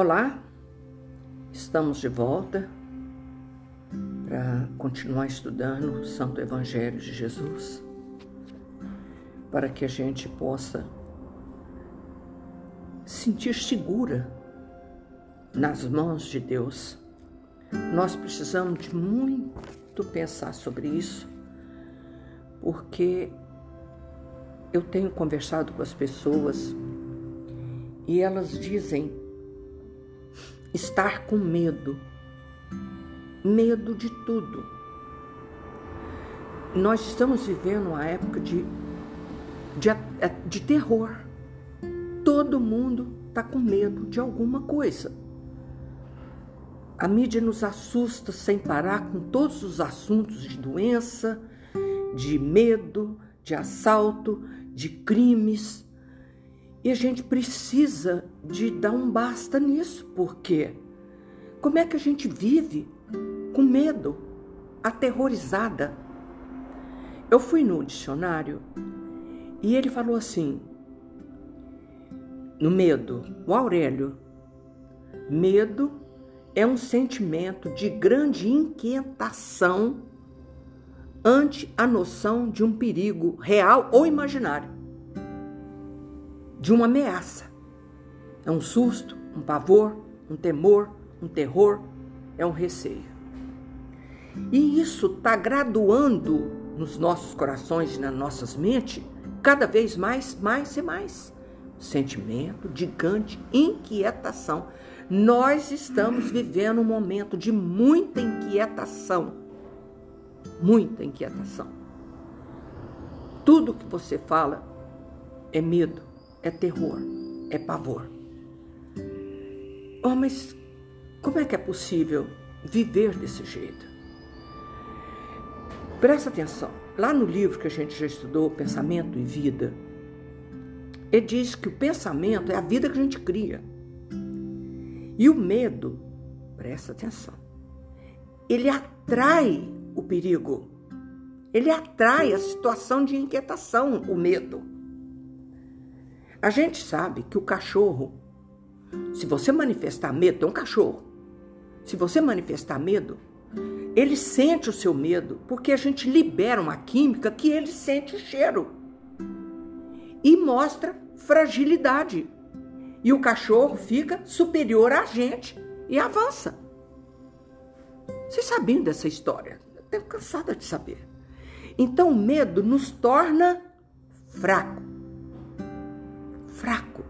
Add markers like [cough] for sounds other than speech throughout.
Olá, estamos de volta para continuar estudando o Santo Evangelho de Jesus, para que a gente possa sentir segura nas mãos de Deus. Nós precisamos de muito pensar sobre isso, porque eu tenho conversado com as pessoas e elas dizem estar com medo, medo de tudo. Nós estamos vivendo uma época de, de, de terror. Todo mundo está com medo de alguma coisa. A mídia nos assusta sem parar com todos os assuntos de doença, de medo, de assalto, de crimes. E a gente precisa de dar um basta nisso, porque como é que a gente vive com medo, aterrorizada? Eu fui no dicionário e ele falou assim: no medo, o Aurélio, medo é um sentimento de grande inquietação ante a noção de um perigo real ou imaginário, de uma ameaça. É um susto, um pavor, um temor, um terror, é um receio. E isso está graduando nos nossos corações e nas nossas mentes cada vez mais, mais e mais. Sentimento de grande inquietação. Nós estamos vivendo um momento de muita inquietação. Muita inquietação. Tudo que você fala é medo, é terror, é pavor. Oh, mas como é que é possível viver desse jeito? Presta atenção. Lá no livro que a gente já estudou, Pensamento e Vida, ele diz que o pensamento é a vida que a gente cria. E o medo, presta atenção, ele atrai o perigo. Ele atrai a situação de inquietação, o medo. A gente sabe que o cachorro, se você manifestar medo, é um cachorro. Se você manifestar medo, ele sente o seu medo, porque a gente libera uma química que ele sente o cheiro e mostra fragilidade. E o cachorro fica superior a gente e avança. Vocês sabiam dessa história? Eu cansada de saber. Então o medo nos torna fraco. Fraco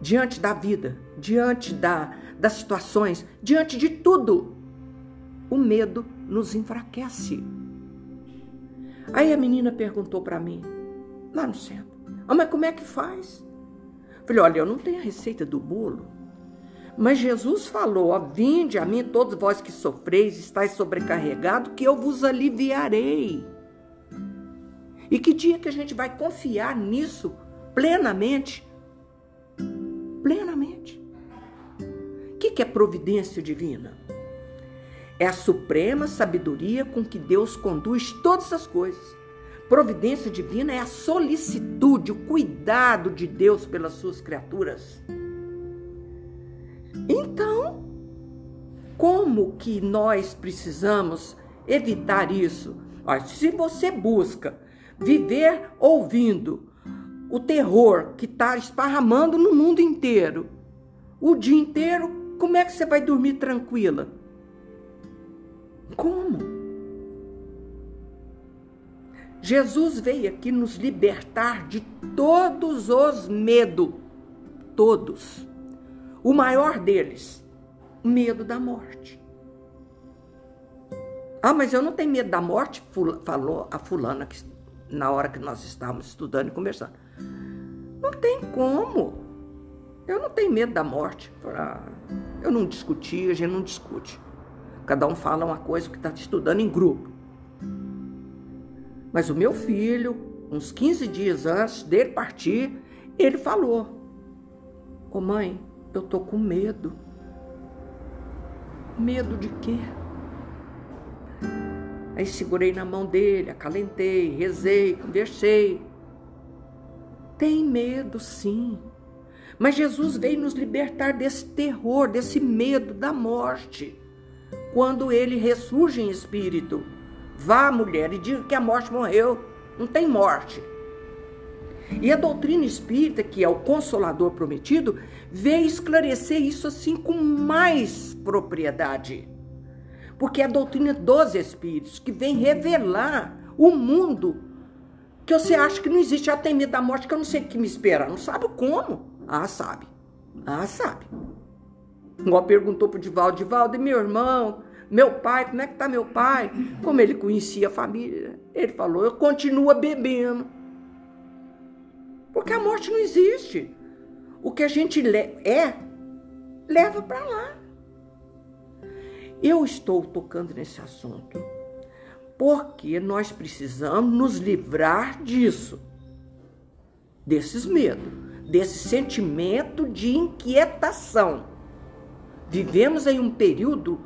diante da vida, diante da, das situações, diante de tudo. O medo nos enfraquece. Aí a menina perguntou para mim, lá no centro, ah, mas como é que faz? Falei, olha, eu não tenho a receita do bolo. Mas Jesus falou: ó, Vinde a mim, todos vós que sofreis, estáis sobrecarregados, que eu vos aliviarei. E que dia que a gente vai confiar nisso plenamente? Plenamente. O que, é providência divina? É a suprema sabedoria com que Deus conduz todas as coisas. Providência divina é a solicitude, o cuidado de Deus pelas suas criaturas. Então, como que nós precisamos evitar isso? Olha, se você busca viver ouvindo o terror que está esparramando no mundo inteiro, o dia inteiro, como é que você vai dormir tranquila? Como? Jesus veio aqui nos libertar de todos os medos, todos. O maior deles, o medo da morte. Ah, mas eu não tenho medo da morte, falou a fulana que, na hora que nós estávamos estudando e conversando. Não tem como. Eu não tenho medo da morte. Eu não discuti, a gente não discute. Cada um fala uma coisa que está estudando em grupo. Mas o meu filho, uns 15 dias antes dele partir, ele falou: Ô oh, mãe, eu tô com medo. Medo de quê? Aí segurei na mão dele, acalentei, rezei, conversei. Tem medo, sim. Mas Jesus veio nos libertar desse terror, desse medo da morte. Quando ele ressurge em espírito, vá, mulher, e diga que a morte morreu. Não tem morte. E a doutrina espírita, que é o consolador prometido, veio esclarecer isso assim com mais propriedade. Porque é a doutrina dos espíritos que vem revelar o mundo que você acha que não existe, já tem medo da morte, que eu não sei o que me espera. Não sabe como? Ah, sabe. Ah, sabe. Igual perguntou pro Divaldo, Divaldo, meu irmão, meu pai, como é que tá meu pai? Como ele conhecia a família, ele falou, eu continuo bebendo. Porque a morte não existe. O que a gente é, leva para lá. Eu estou tocando nesse assunto porque nós precisamos nos livrar disso, desses medos, desse sentimento de inquietação. Vivemos em um período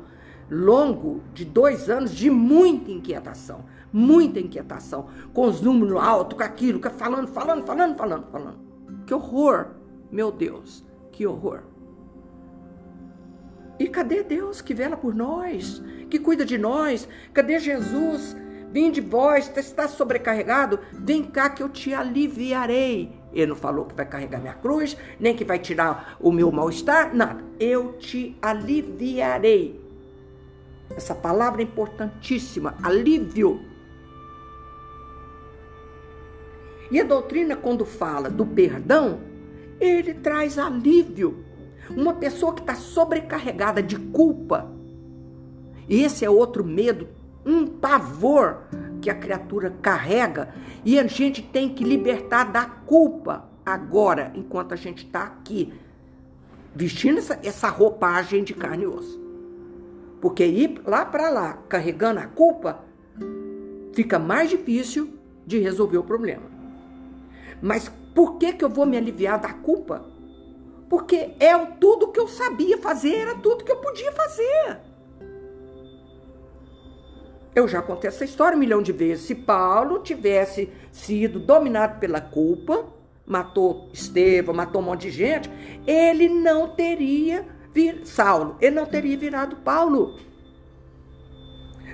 longo de dois anos de muita inquietação, muita inquietação, com os números altos, com aquilo, falando, falando, falando, falando, falando. Que horror, meu Deus, que horror. E cadê Deus que vela por nós, que cuida de nós? Cadê Jesus? Vem de vós, está sobrecarregado? Vem cá que eu te aliviarei. Ele não falou que vai carregar minha cruz, nem que vai tirar o meu mal-estar, nada. Eu te aliviarei. Essa palavra é importantíssima, alívio. E a doutrina, quando fala do perdão, ele traz alívio. Uma pessoa que está sobrecarregada de culpa. Esse é outro medo, um pavor que a criatura carrega. E a gente tem que libertar da culpa agora, enquanto a gente está aqui, vestindo essa, essa roupagem de carne e osso. Porque ir lá para lá carregando a culpa fica mais difícil de resolver o problema. Mas por que, que eu vou me aliviar da culpa? Porque é tudo que eu sabia fazer, era tudo que eu podia fazer. Eu já contei essa história um milhão de vezes. Se Paulo tivesse sido dominado pela culpa, matou Estevão, matou um monte de gente, ele não teria vir Saulo, ele não teria virado Paulo.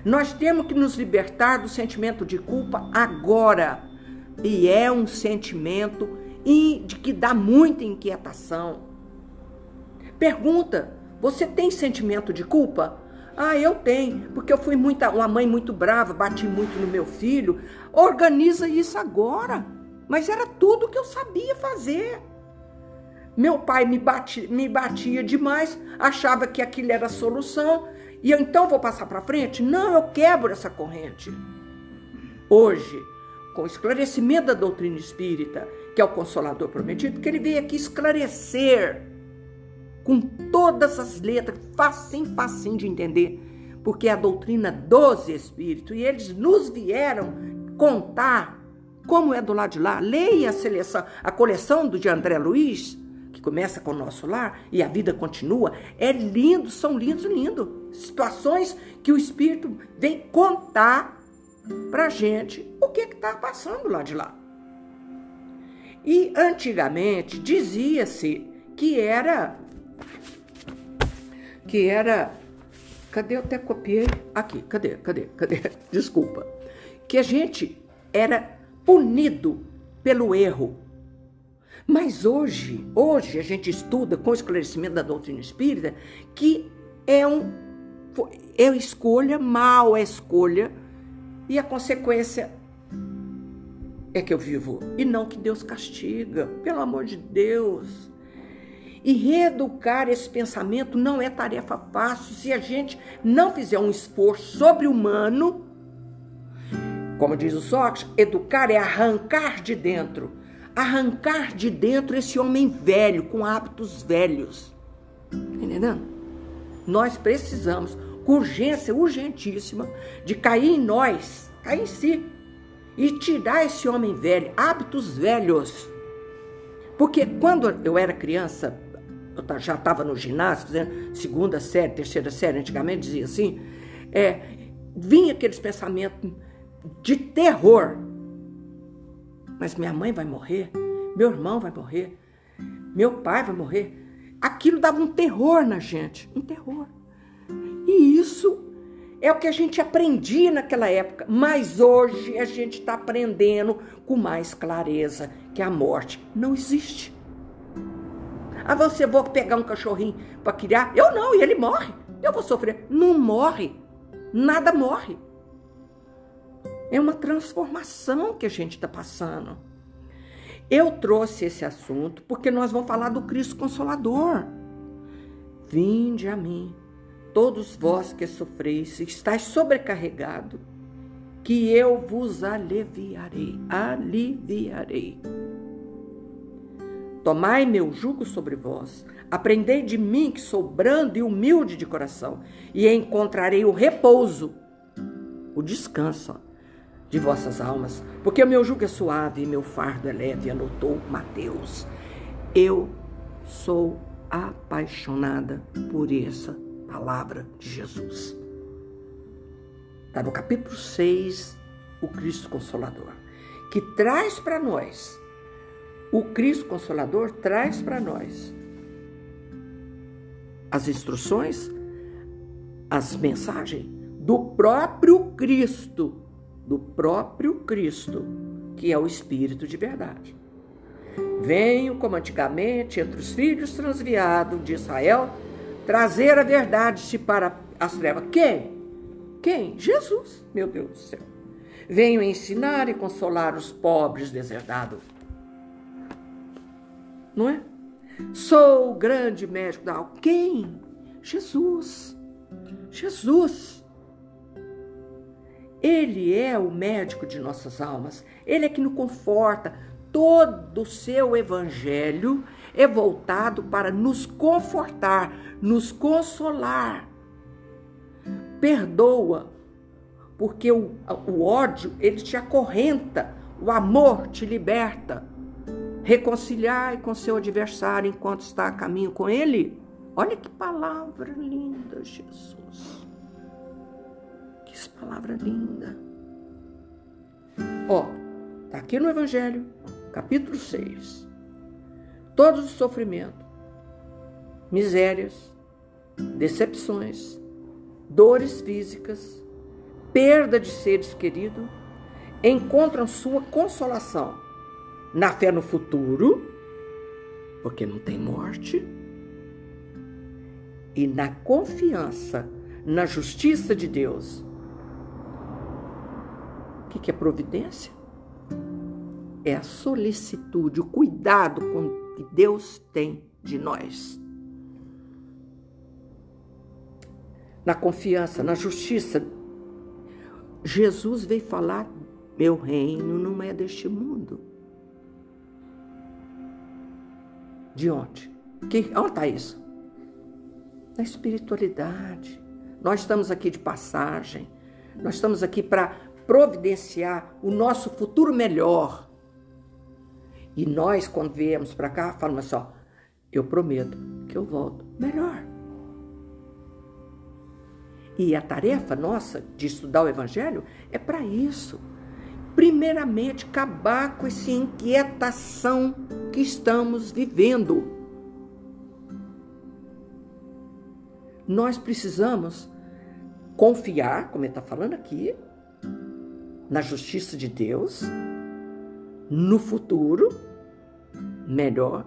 Nós temos que nos libertar do sentimento de culpa agora. E é um sentimento de que dá muita inquietação. Pergunta: você tem sentimento de culpa? Ah, eu tenho, porque eu fui muita, uma mãe muito brava, bati muito no meu filho. Organiza isso agora. Mas era tudo que eu sabia fazer. Meu pai me, bati, me batia demais, achava que aquilo era a solução, e eu então vou passar para frente? Não, eu quebro essa corrente. Hoje, com o esclarecimento da doutrina espírita, que é o consolador prometido, que ele veio aqui esclarecer com todas as letras, facinho, facinho de entender, porque é a doutrina dos espíritos, e eles nos vieram contar como é do lado de lá. Leia a seleção, a coleção do de André Luiz, que começa com o nosso lar e a vida continua, é lindo, são lindos, lindos. Situações que o Espírito vem contar pra gente o que está passando lá de lá. E antigamente dizia-se que era que era cadê eu até copiei aqui, cadê? Cadê? Cadê? [laughs] Desculpa. Que a gente era punido pelo erro mas hoje, hoje a gente estuda com o esclarecimento da doutrina espírita que é um é escolha, mal é escolha e a consequência é que eu vivo e não que Deus castiga, pelo amor de Deus. E reeducar esse pensamento não é tarefa fácil se a gente não fizer um esforço sobre-humano. Como diz o Sócrates, educar é arrancar de dentro arrancar de dentro esse homem velho, com hábitos velhos. Entendendo? Nós precisamos, com urgência urgentíssima, de cair em nós, cair em si, e tirar esse homem velho, hábitos velhos. Porque quando eu era criança, eu já estava no ginásio, fazendo segunda série, terceira série, antigamente dizia assim, é, vinha aqueles pensamentos de terror mas minha mãe vai morrer, meu irmão vai morrer, Meu pai vai morrer. Aquilo dava um terror na gente, um terror. E isso é o que a gente aprendia naquela época, mas hoje a gente está aprendendo com mais clareza que a morte não existe. Ah, você vou pegar um cachorrinho para criar? Eu não, e ele morre. Eu vou sofrer. Não morre. Nada morre. É uma transformação que a gente está passando. Eu trouxe esse assunto porque nós vamos falar do Cristo Consolador. Vinde a mim, todos vós que sofreis, estáis sobrecarregado, que eu vos aliviarei, aliviarei. Tomai meu jugo sobre vós, aprendei de mim que sou brando e humilde de coração, e encontrarei o repouso, o descanso de vossas almas, porque o meu jugo é suave e meu fardo é leve, anotou Mateus. Eu sou apaixonada por essa palavra de Jesus. Está no capítulo 6, o Cristo Consolador, que traz para nós o Cristo Consolador traz para nós as instruções, as mensagens do próprio Cristo, do próprio Cristo, que é o Espírito de verdade. Venho, como antigamente, entre os filhos transviados de Israel, trazer a verdade para as trevas. Quem? Quem? Jesus, meu Deus do céu. Venho ensinar e consolar os pobres deserdados não é? Sou o grande médico da alma. Quem? Jesus. Jesus. Ele é o médico de nossas almas. Ele é que nos conforta. Todo o seu evangelho é voltado para nos confortar, nos consolar. Perdoa, porque o, o ódio ele te acorrenta, o amor te liberta reconciliar com seu adversário enquanto está a caminho com ele. Olha que palavra linda, Jesus. Que palavra linda. Ó, tá aqui no Evangelho, capítulo 6. Todos os sofrimentos, misérias, decepções, dores físicas, perda de seres queridos, encontram sua consolação na fé no futuro, porque não tem morte, e na confiança na justiça de Deus. O que é providência? É a solicitude, o cuidado com que Deus tem de nós. Na confiança, na justiça. Jesus veio falar: meu reino não é deste mundo. De onde? Que, onde está isso? Na espiritualidade. Nós estamos aqui de passagem. Nós estamos aqui para providenciar o nosso futuro melhor. E nós, quando viemos para cá, falamos assim: ó, eu prometo que eu volto melhor. E a tarefa nossa de estudar o Evangelho é para isso primeiramente, acabar com essa inquietação que estamos vivendo. Nós precisamos confiar, como ele está falando aqui, na justiça de Deus, no futuro melhor,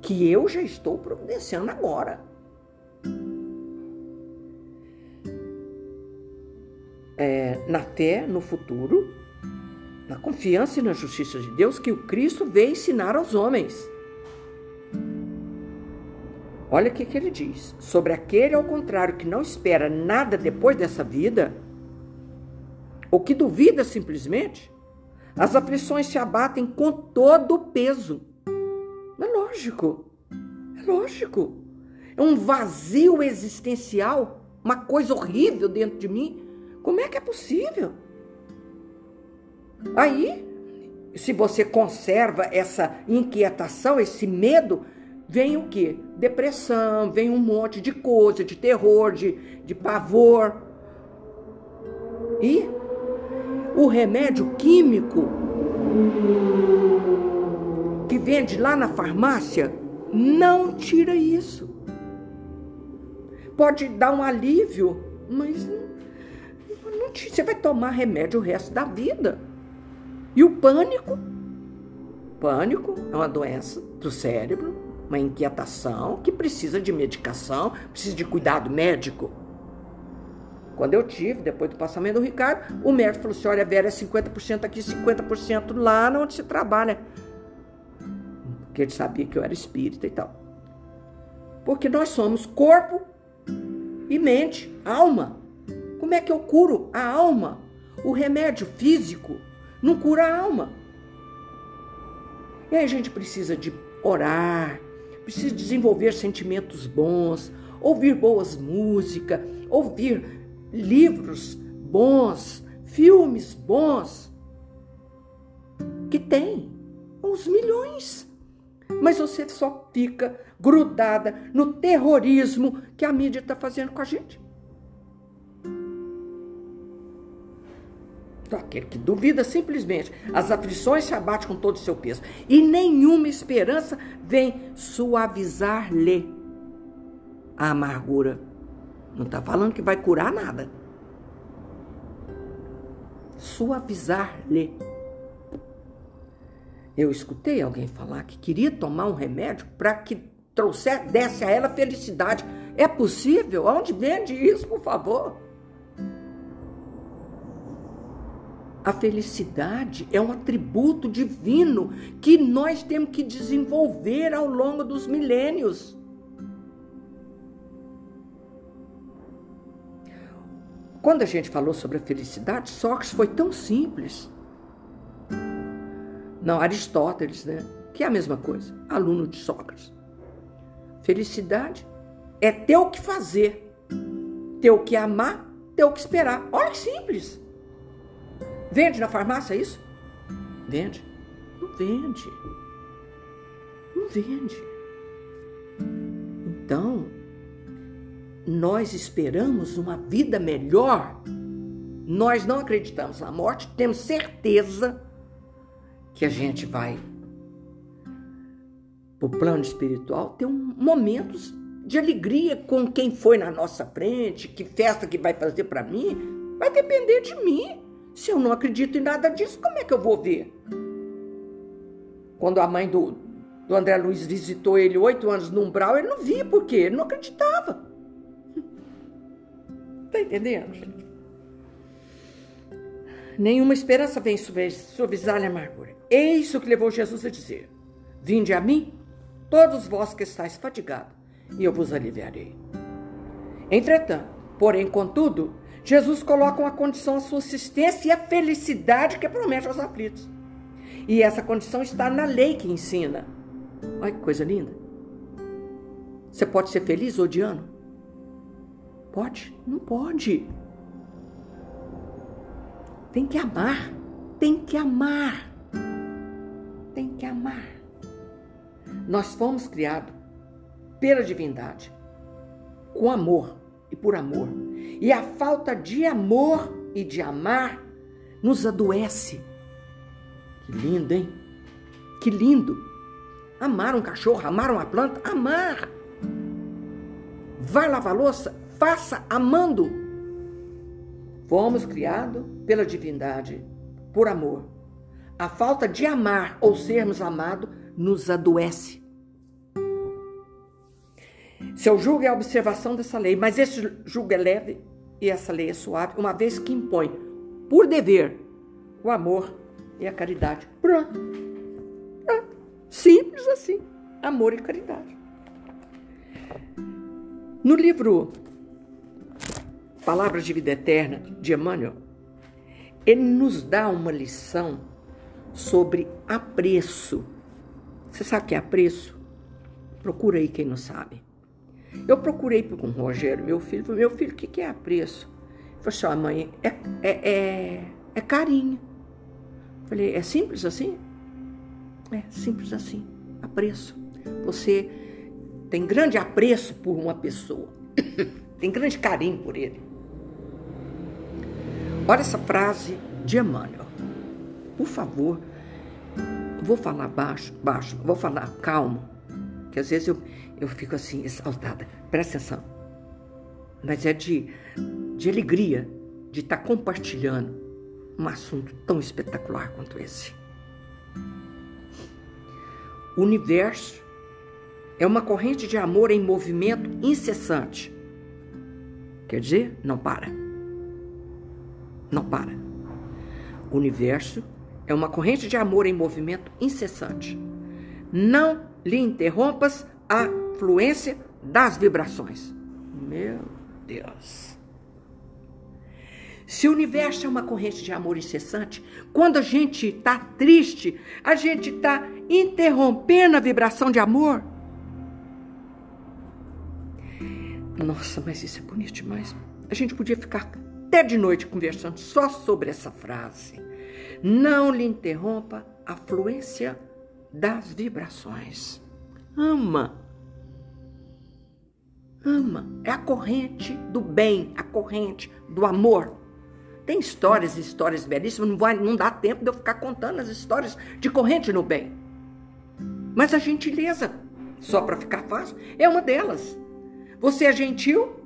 que eu já estou providenciando agora. é, na fé no futuro, na confiança e na justiça de Deus que o Cristo veio ensinar aos homens. Olha o que, que ele diz. Sobre aquele, ao contrário, que não espera nada depois dessa vida, ou que duvida simplesmente, as aflições se abatem com todo o peso. É lógico. É lógico. É um vazio existencial, uma coisa horrível dentro de mim como é que é possível? Aí, se você conserva essa inquietação, esse medo, vem o quê? Depressão, vem um monte de coisa, de terror, de, de pavor. E o remédio químico que vende lá na farmácia não tira isso. Pode dar um alívio, mas não, não tira. você vai tomar remédio o resto da vida. E o pânico? Pânico é uma doença do cérebro, uma inquietação que precisa de medicação, precisa de cuidado médico. Quando eu tive, depois do passamento do Ricardo, o médico falou assim: olha, Vera, é 50% aqui, 50% lá onde se trabalha. Porque ele sabia que eu era espírita e tal. Porque nós somos corpo e mente, alma. Como é que eu curo a alma? O remédio físico não cura a alma. E aí a gente precisa de orar, precisa desenvolver sentimentos bons, ouvir boas músicas, ouvir livros bons, filmes bons, que tem uns milhões. Mas você só fica grudada no terrorismo que a mídia está fazendo com a gente. Aquele que duvida simplesmente, as aflições se abatem com todo o seu peso. E nenhuma esperança vem suavizar-lhe a amargura não está falando que vai curar nada. Suavizar-lhe. Eu escutei alguém falar que queria tomar um remédio para que trouxer, desse a ela felicidade. É possível? Onde vende isso, por favor? A felicidade é um atributo divino que nós temos que desenvolver ao longo dos milênios. Quando a gente falou sobre a felicidade, Sócrates foi tão simples. Não, Aristóteles, né? Que é a mesma coisa, aluno de Sócrates. Felicidade é ter o que fazer, ter o que amar, ter o que esperar. Olha que simples. Vende na farmácia isso? Vende? Não vende. Não vende. Então, nós esperamos uma vida melhor, nós não acreditamos na morte, temos certeza que a gente vai para o plano espiritual ter um, momentos de alegria com quem foi na nossa frente, que festa que vai fazer para mim, vai depender de mim. Se eu não acredito em nada disso, como é que eu vou ver? Quando a mãe do, do André Luiz visitou ele oito anos no umbral, ele não via, porque ele não acreditava. Tá entendendo, gente? Nenhuma esperança vem suavizar a amargura. Eis o que levou Jesus a dizer: Vinde a mim, todos vós que estáis fatigados, e eu vos aliviarei. Entretanto, porém, contudo, Jesus coloca uma condição à sua assistência e a felicidade que promete aos aflitos. E essa condição está na lei que ensina. Olha que coisa linda. Você pode ser feliz odiando? Pode? Não pode. Tem que amar. Tem que amar. Tem que amar. Nós fomos criados pela divindade, com amor e por amor. E a falta de amor e de amar nos adoece. Que lindo, hein? Que lindo. Amar um cachorro, amar uma planta, amar. Vai lavar louça? Faça amando. Fomos criados pela divindade, por amor. A falta de amar ou sermos amados nos adoece. Seu julgo é a observação dessa lei, mas esse julgo é leve e essa lei é suave, uma vez que impõe, por dever, o amor e a caridade. Pronto. Simples assim. Amor e caridade. No livro Palavras de Vida Eterna de Emmanuel, ele nos dá uma lição sobre apreço. Você sabe o que é apreço? Procura aí quem não sabe. Eu procurei com o Rogério, meu filho, falei, meu filho, o que é apreço? Ele falou assim, mãe, é, é, é, é carinho. Falei, é simples assim? É simples assim, apreço. Você tem grande apreço por uma pessoa, [coughs] tem grande carinho por ele. Olha essa frase de Emmanuel. Por favor, vou falar baixo, baixo, vou falar calmo, que às vezes eu, eu fico assim, exaltada. Presta atenção. Mas é de, de alegria de estar tá compartilhando um assunto tão espetacular quanto esse. O universo é uma corrente de amor em movimento incessante. Quer dizer, não para. Não para. O universo é uma corrente de amor em movimento incessante. Não lhe interrompas a fluência das vibrações. Meu Deus. Se o universo é uma corrente de amor incessante, quando a gente está triste, a gente está interrompendo a vibração de amor. Nossa, mas isso é bonito demais. A gente podia ficar até de noite conversando só sobre essa frase. Não lhe interrompa a fluência das vibrações. Ama. Ama. É a corrente do bem, a corrente do amor. Tem histórias e histórias belíssimas, não, vai, não dá tempo de eu ficar contando as histórias de corrente no bem. Mas a gentileza, só para ficar fácil, é uma delas. Você é gentil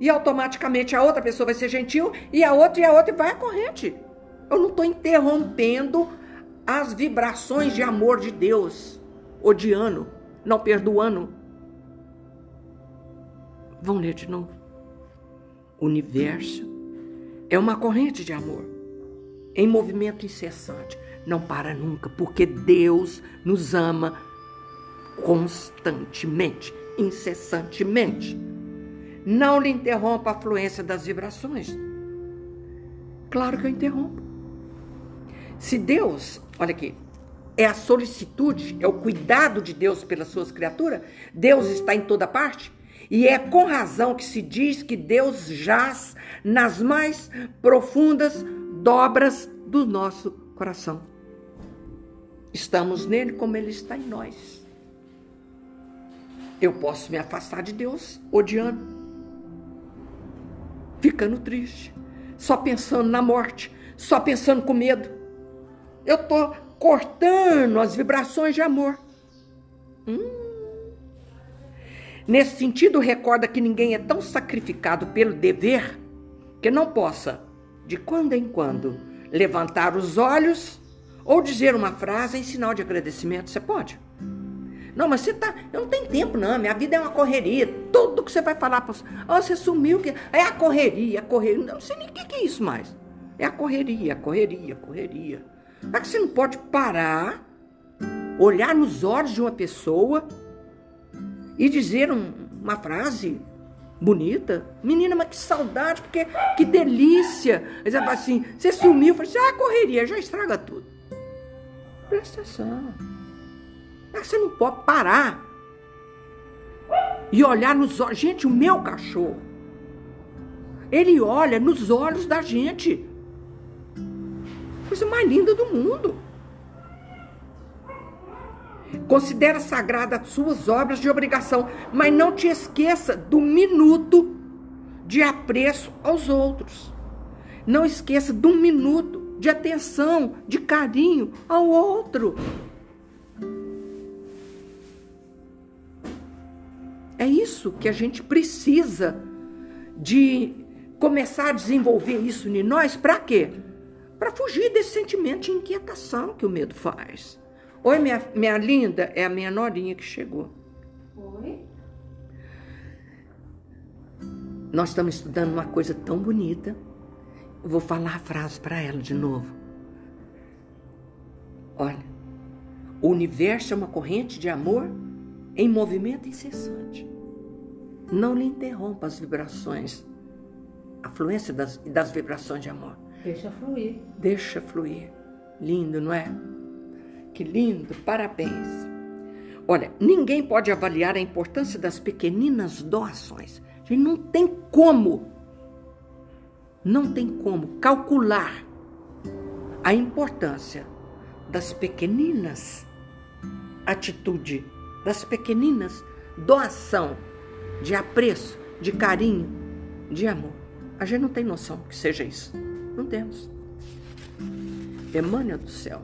e automaticamente a outra pessoa vai ser gentil e a outra e a outra e vai a corrente. Eu não estou interrompendo as vibrações de amor de Deus, odiando, não perdoando. Vão ler de novo. O universo é uma corrente de amor em movimento incessante. Não para nunca, porque Deus nos ama constantemente, incessantemente. Não lhe interrompa a fluência das vibrações. Claro que eu interrompo. Se Deus, olha aqui, é a solicitude, é o cuidado de Deus pelas suas criaturas, Deus está em toda parte. E é com razão que se diz que Deus jaz nas mais profundas dobras do nosso coração. Estamos nele como ele está em nós. Eu posso me afastar de Deus odiando, ficando triste, só pensando na morte, só pensando com medo eu estou cortando as vibrações de amor. Hum. Nesse sentido, recorda que ninguém é tão sacrificado pelo dever que não possa, de quando em quando, levantar os olhos ou dizer uma frase em sinal de agradecimento. Você pode? Não, mas você tá. Eu não tenho tempo, não. Minha vida é uma correria. Tudo que você vai falar para você. Oh, você sumiu. Que... É a correria, a correria. Não sei nem o que é isso mais. É a correria, a correria, a correria. É que você não pode parar, olhar nos olhos de uma pessoa e dizer um, uma frase bonita. Menina, mas que saudade, porque que delícia. Aí você fala assim, você sumiu, fala assim, ah, correria, já estraga tudo. Presta atenção. É que você não pode parar e olhar nos olhos. Gente, o meu cachorro, ele olha nos olhos da gente coisa mais linda do mundo. Considera sagrada as suas obras de obrigação, mas não te esqueça do minuto de apreço aos outros. Não esqueça do minuto de atenção, de carinho ao outro. É isso que a gente precisa de começar a desenvolver isso em nós. Para quê? para fugir desse sentimento de inquietação que o medo faz. Oi, minha, minha linda, é a minha norinha que chegou. Oi. Nós estamos estudando uma coisa tão bonita. Eu vou falar a frase para ela de novo. Olha, o universo é uma corrente de amor em movimento incessante. Não lhe interrompa as vibrações, a fluência das, das vibrações de amor. Deixa fluir. Deixa fluir. Lindo, não é? Que lindo, parabéns. Olha, ninguém pode avaliar a importância das pequeninas doações. A gente não tem como, não tem como calcular a importância das pequeninas atitude, das pequeninas doação de apreço, de carinho, de amor. A gente não tem noção que seja isso. Não temos. Emmanuel do céu.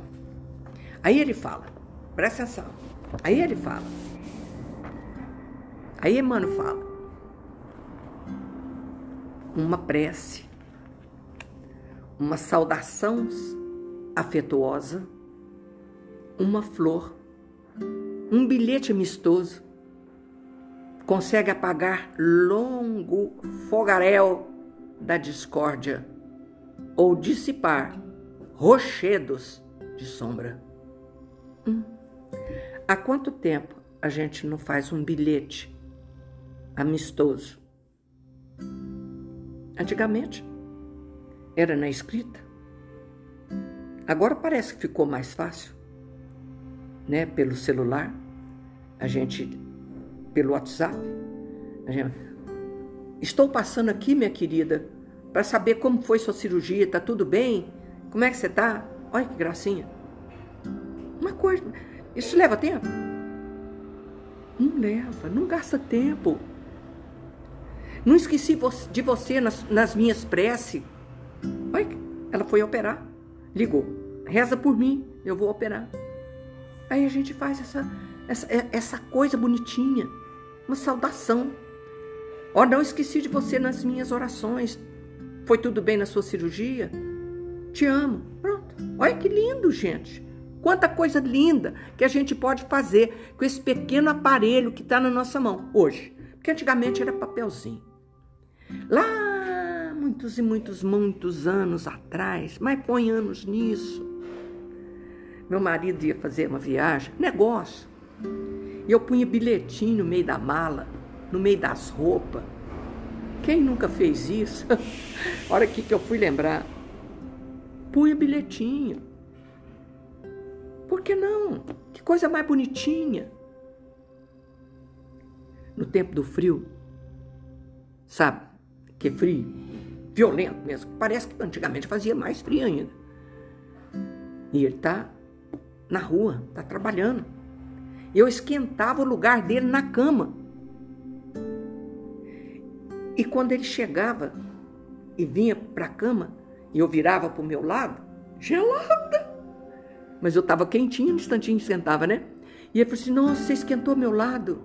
Aí ele fala, presta atenção. Aí ele fala. Aí Emmanuel fala. Uma prece, uma saudação afetuosa, uma flor, um bilhete amistoso, consegue apagar longo fogaréu da discórdia ou dissipar rochedos de sombra. Hum. Há quanto tempo a gente não faz um bilhete amistoso? Antigamente era na escrita. Agora parece que ficou mais fácil, né? Pelo celular, a gente, pelo WhatsApp, estou passando aqui, minha querida, para saber como foi sua cirurgia, tá tudo bem? Como é que você tá? Olha que gracinha. Uma coisa, isso leva tempo? Não leva, não gasta tempo. Não esqueci de você nas, nas minhas preces. Olha, ela foi operar. Ligou. Reza por mim, eu vou operar. Aí a gente faz essa, essa, essa coisa bonitinha. Uma saudação. Ó, oh, não esqueci de você nas minhas orações. Foi tudo bem na sua cirurgia? Te amo. Pronto. Olha que lindo, gente. Quanta coisa linda que a gente pode fazer com esse pequeno aparelho que está na nossa mão hoje. Porque antigamente era papelzinho. Lá, muitos e muitos, muitos anos atrás, mas põe anos nisso. Meu marido ia fazer uma viagem, negócio. E eu punha bilhetinho no meio da mala, no meio das roupas. Quem nunca fez isso? [laughs] Olha aqui que eu fui lembrar. Punha bilhetinho. Por que não? Que coisa mais bonitinha. No tempo do frio, sabe? Que frio, violento mesmo. Parece que antigamente fazia mais frio ainda. E ele tá na rua, tá trabalhando. Eu esquentava o lugar dele na cama e quando ele chegava e vinha para a cama, e eu virava para o meu lado, gelada. Mas eu estava quentinha, no instantinho sentava, né? E ele falou assim: Nossa, você esquentou meu lado.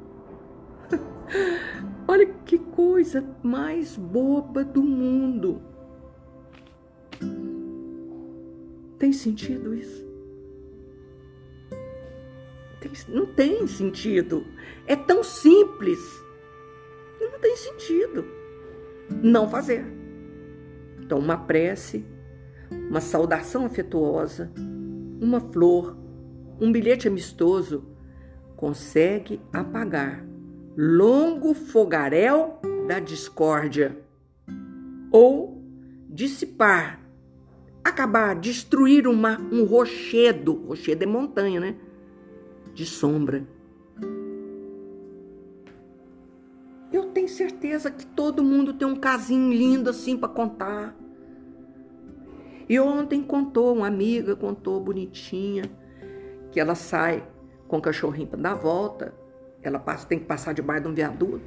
[laughs] Olha que coisa mais boba do mundo. Tem sentido isso? Não tem sentido. É tão simples. Não tem sentido não fazer. Então, uma prece, uma saudação afetuosa, uma flor, um bilhete amistoso consegue apagar longo fogaréu da discórdia ou dissipar, acabar, destruir uma, um rochedo, rochedo é montanha, né? De sombra Eu tenho certeza que todo mundo tem um casinho lindo assim para contar. E ontem contou, uma amiga contou bonitinha, que ela sai com o cachorrinho para dar volta. Ela passa, tem que passar debaixo de um viaduto.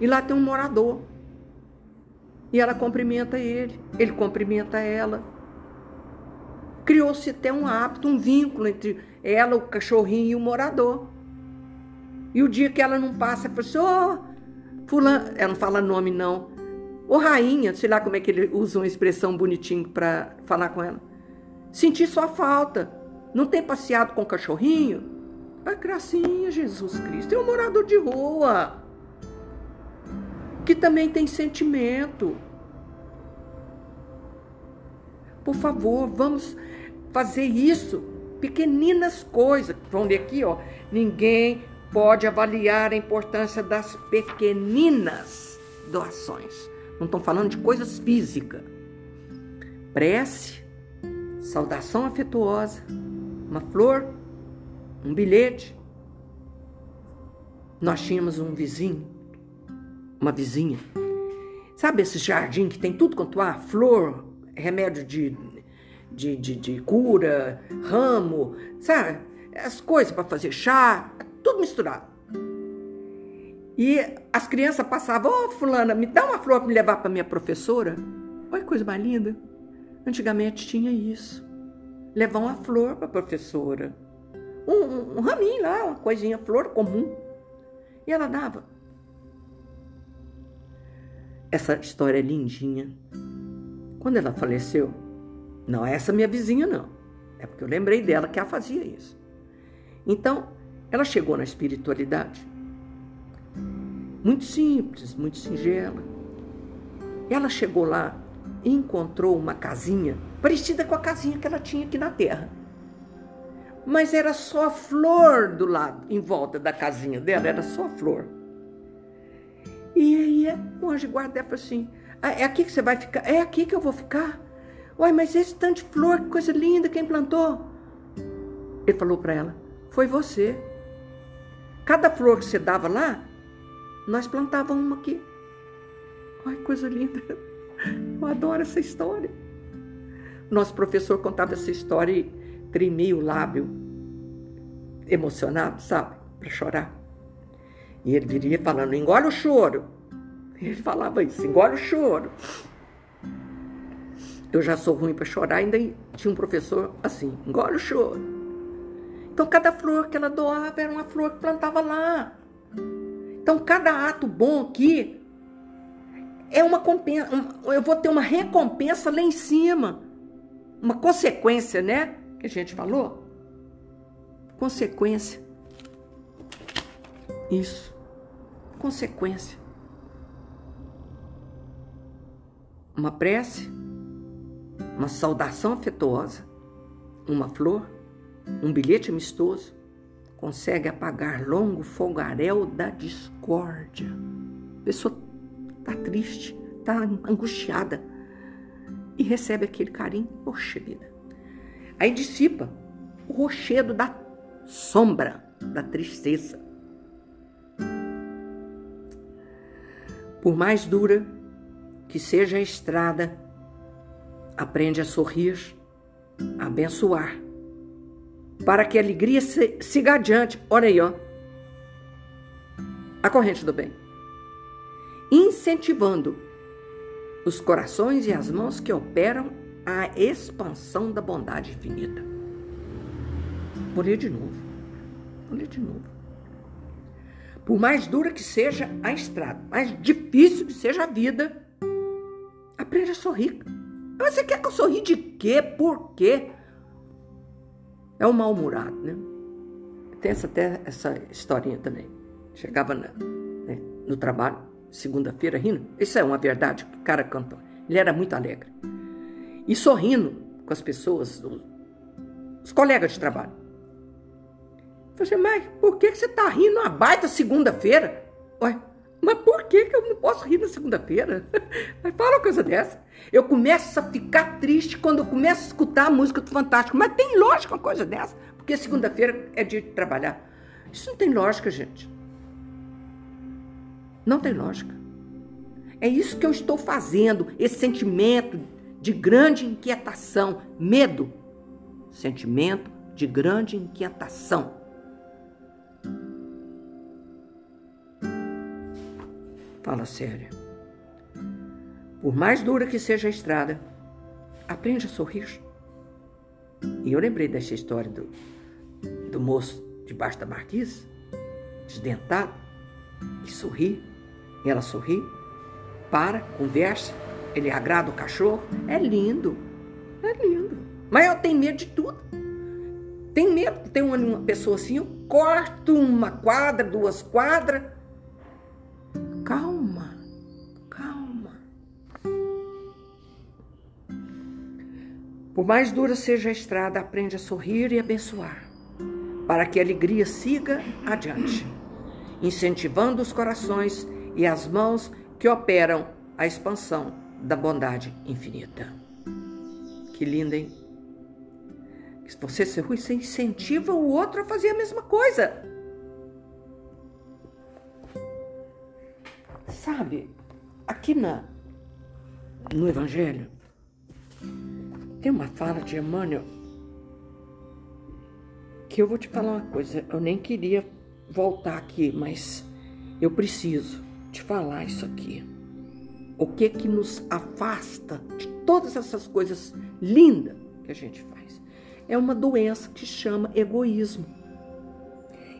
E lá tem um morador. E ela cumprimenta ele, ele cumprimenta ela. Criou-se até um hábito, um vínculo entre ela, o cachorrinho e o morador. E o dia que ela não passa, ela fala assim: oh, Fulano, ela não fala nome não. Ô rainha, sei lá como é que ele usa uma expressão bonitinho para falar com ela. Senti sua falta. Não tem passeado com o cachorrinho? A gracinha, Jesus Cristo. É um morador de rua. Que também tem sentimento. Por favor, vamos fazer isso. Pequeninas coisas. Vamos ler aqui, ó. Ninguém pode avaliar a importância das pequeninas doações. Não estão falando de coisas físicas. Prece, saudação afetuosa, uma flor, um bilhete. Nós tínhamos um vizinho, uma vizinha. Sabe esse jardim que tem tudo quanto há? Flor, remédio de, de, de, de cura, ramo, sabe? As coisas para fazer chá, tudo misturado. E as crianças passavam, ô oh, fulana, me dá uma flor para me levar para minha professora. Olha que coisa mais linda. Antigamente tinha isso. Levar uma flor para a professora. um, um raminho lá, uma coisinha, flor comum. E ela dava. Essa história é lindinha. Quando ela faleceu, não é essa minha vizinha, não. É porque eu lembrei dela que ela fazia isso. Então, ela chegou na espiritualidade. Muito simples, muito singela. Ela chegou lá e encontrou uma casinha parecida com a casinha que ela tinha aqui na terra. Mas era só a flor do lado, em volta da casinha dela, era só a flor. E aí o anjo guarda falou assim: ah, é aqui que você vai ficar? É aqui que eu vou ficar? Uai, mas esse tanto de flor, que coisa linda, quem plantou? Ele falou para ela: Foi você. Cada flor que você dava lá, nós plantávamos uma aqui. Ai, coisa linda. Eu adoro essa história. Nosso professor contava essa história e tremia o lábio, emocionado, sabe? Para chorar. E ele viria falando: engole o choro. Ele falava isso: engole o choro. Eu já sou ruim para chorar, ainda tinha um professor assim: engole o choro. Então, cada flor que ela doava era uma flor que plantava lá. Então, cada ato bom aqui é uma compensa, eu vou ter uma recompensa lá em cima. Uma consequência, né? Que a gente falou. Consequência. Isso. Consequência. Uma prece, uma saudação afetuosa, uma flor, um bilhete amistoso, consegue apagar longo fogaréu da discórdia. A pessoa está triste, está angustiada e recebe aquele carinho, poxa vida. Aí dissipa o rochedo da sombra, da tristeza. Por mais dura que seja a estrada, aprende a sorrir, a abençoar, para que a alegria siga adiante. Olha aí, ó. A corrente do bem incentivando os corações e as mãos que operam a expansão da bondade infinita. Vou ler de novo. Vou ler de novo. Por mais dura que seja a estrada, mais difícil que seja a vida, aprende a sorrir. Mas você quer que eu sorri de quê? Por quê? É um mal-humorado, né? Tem essa, até essa historinha também. Chegava na, né, no trabalho, segunda-feira rindo. Isso é uma verdade que o cara cantou. Ele era muito alegre. E sorrindo com as pessoas, os, os colegas de trabalho. Eu falei, mas por que você está rindo uma baita segunda-feira? Ué, mas por que, que eu não posso rir na segunda-feira? [laughs] Mas fala uma coisa dessa. Eu começo a ficar triste quando eu começo a escutar a música do Fantástico. Mas tem lógica uma coisa dessa. Porque segunda-feira é dia de trabalhar. Isso não tem lógica, gente. Não tem lógica. É isso que eu estou fazendo, esse sentimento de grande inquietação, medo. Sentimento de grande inquietação. Fala sério. Por mais dura que seja a estrada, aprende a sorrir. E eu lembrei dessa história do, do moço debaixo da marquise, desdentado, que sorri ela sorri, para, conversa, ele agrada o cachorro. É lindo, é lindo. Mas eu tenho medo de tudo. Tem medo que tem uma, uma pessoa assim, eu corto uma quadra, duas quadras. Por mais dura seja a estrada, aprende a sorrir e abençoar, para que a alegria siga adiante, incentivando os corações e as mãos que operam a expansão da bondade infinita. Que linda, hein? Se você ser ruim, você incentiva o outro a fazer a mesma coisa. Sabe, aqui na, no Evangelho, tem uma fala de Emmanuel que eu vou te falar uma coisa. Eu nem queria voltar aqui, mas eu preciso te falar isso aqui. O que que nos afasta de todas essas coisas lindas que a gente faz? É uma doença que chama egoísmo.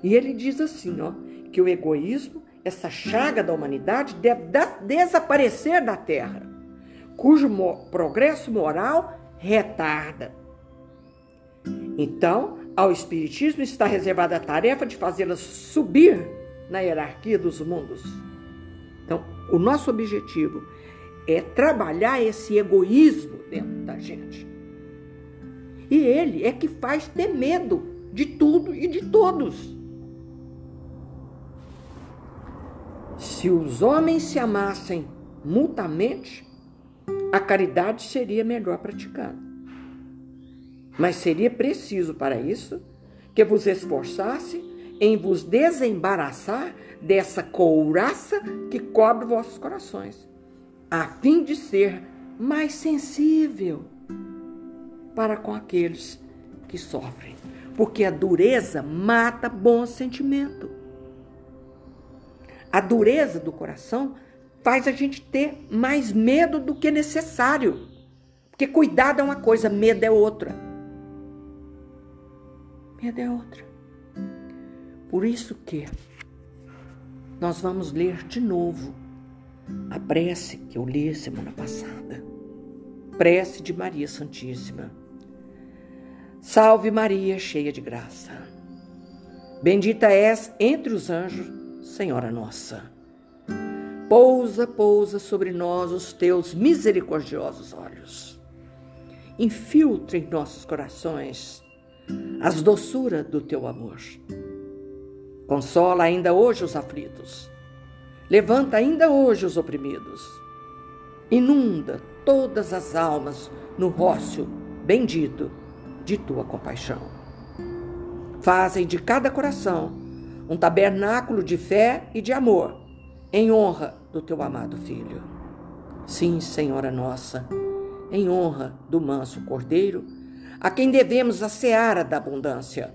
E ele diz assim, ó, que o egoísmo, essa chaga da humanidade, deve desaparecer da Terra, cujo progresso moral retarda. Então, ao Espiritismo está reservada a tarefa de fazê-las subir na hierarquia dos mundos. Então, o nosso objetivo é trabalhar esse egoísmo dentro da gente. E ele é que faz ter medo de tudo e de todos. Se os homens se amassem mutuamente, a caridade seria melhor praticada. Mas seria preciso para isso que vos esforçasse em vos desembaraçar dessa couraça que cobre vossos corações, a fim de ser mais sensível para com aqueles que sofrem, porque a dureza mata bom sentimento. A dureza do coração faz a gente ter mais medo do que necessário. Porque cuidado é uma coisa, medo é outra. Medo é outra. Por isso que nós vamos ler de novo a prece que eu li semana passada. Prece de Maria Santíssima. Salve Maria, cheia de graça. Bendita és entre os anjos, Senhora nossa. Pousa, pousa sobre nós os teus misericordiosos olhos. Infiltra em nossos corações as doçuras do teu amor. Consola ainda hoje os aflitos. Levanta ainda hoje os oprimidos. Inunda todas as almas no rócio bendito de tua compaixão. Fazem de cada coração um tabernáculo de fé e de amor, em honra do teu amado Filho. Sim, Senhora nossa, em honra do manso Cordeiro a quem devemos a seara da abundância.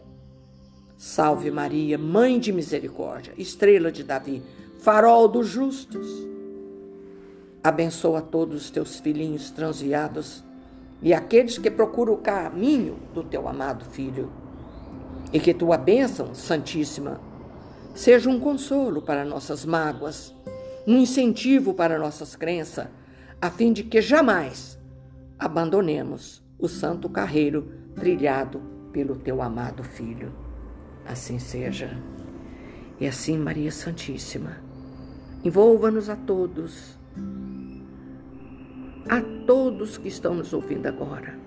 Salve Maria, Mãe de Misericórdia, estrela de Davi, farol dos justos. Abençoa todos os teus filhinhos transviados e aqueles que procuram o caminho do teu amado Filho. E que tua bênção, Santíssima, seja um consolo para nossas mágoas, um incentivo para nossas crenças, a fim de que jamais abandonemos o santo carreiro trilhado pelo teu amado Filho. Assim seja. E assim, Maria Santíssima, envolva-nos a todos, a todos que estão nos ouvindo agora.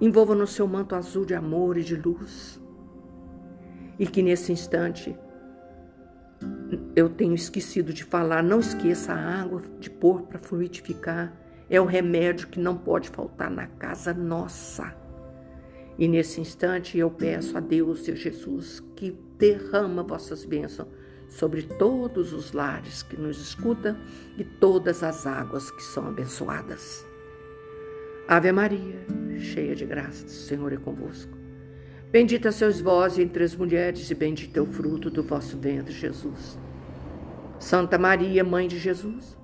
Envolva no seu manto azul de amor e de luz. E que nesse instante eu tenho esquecido de falar, não esqueça a água de pôr para fluidificar é o remédio que não pode faltar na casa nossa. E nesse instante eu peço a Deus a Jesus que derrama vossas bênçãos sobre todos os lares que nos escutam e todas as águas que são abençoadas. Ave Maria, cheia de graça, o Senhor é convosco. Bendita sois vós entre as mulheres e bendito é o fruto do vosso ventre, Jesus. Santa Maria, Mãe de Jesus,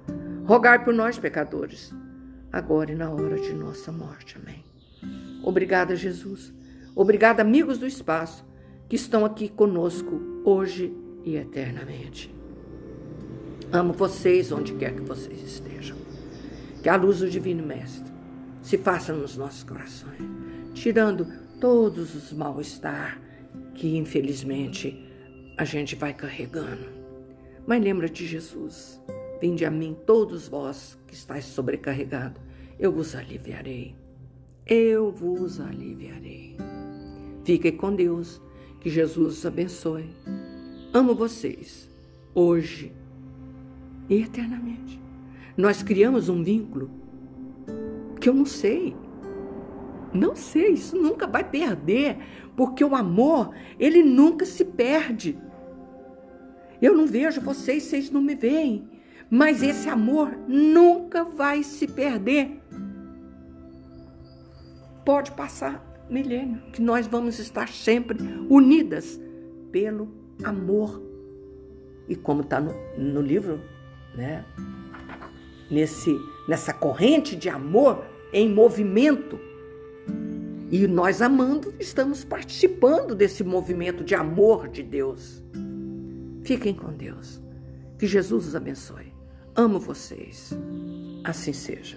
rogai por nós, pecadores agora e na hora de nossa morte. Amém. Obrigada, Jesus. Obrigada, amigos do espaço, que estão aqui conosco hoje e eternamente. Amo vocês onde quer que vocês estejam. Que a luz do Divino Mestre se faça nos nossos corações, tirando todos os mal-estar que infelizmente a gente vai carregando. Mas lembra de Jesus. Vinde a mim todos vós que estáis sobrecarregados, eu vos aliviarei. Eu vos aliviarei. Fiquem com Deus, que Jesus os abençoe. Amo vocês, hoje e eternamente. Nós criamos um vínculo que eu não sei. Não sei, isso nunca vai perder, porque o amor, ele nunca se perde. Eu não vejo vocês, vocês não me veem. Mas esse amor nunca vai se perder. Pode passar milênio, que nós vamos estar sempre unidas pelo amor. E como está no, no livro, né? Nesse, nessa corrente de amor em movimento. E nós amando, estamos participando desse movimento de amor de Deus. Fiquem com Deus. Que Jesus os abençoe. Amo vocês. Assim seja.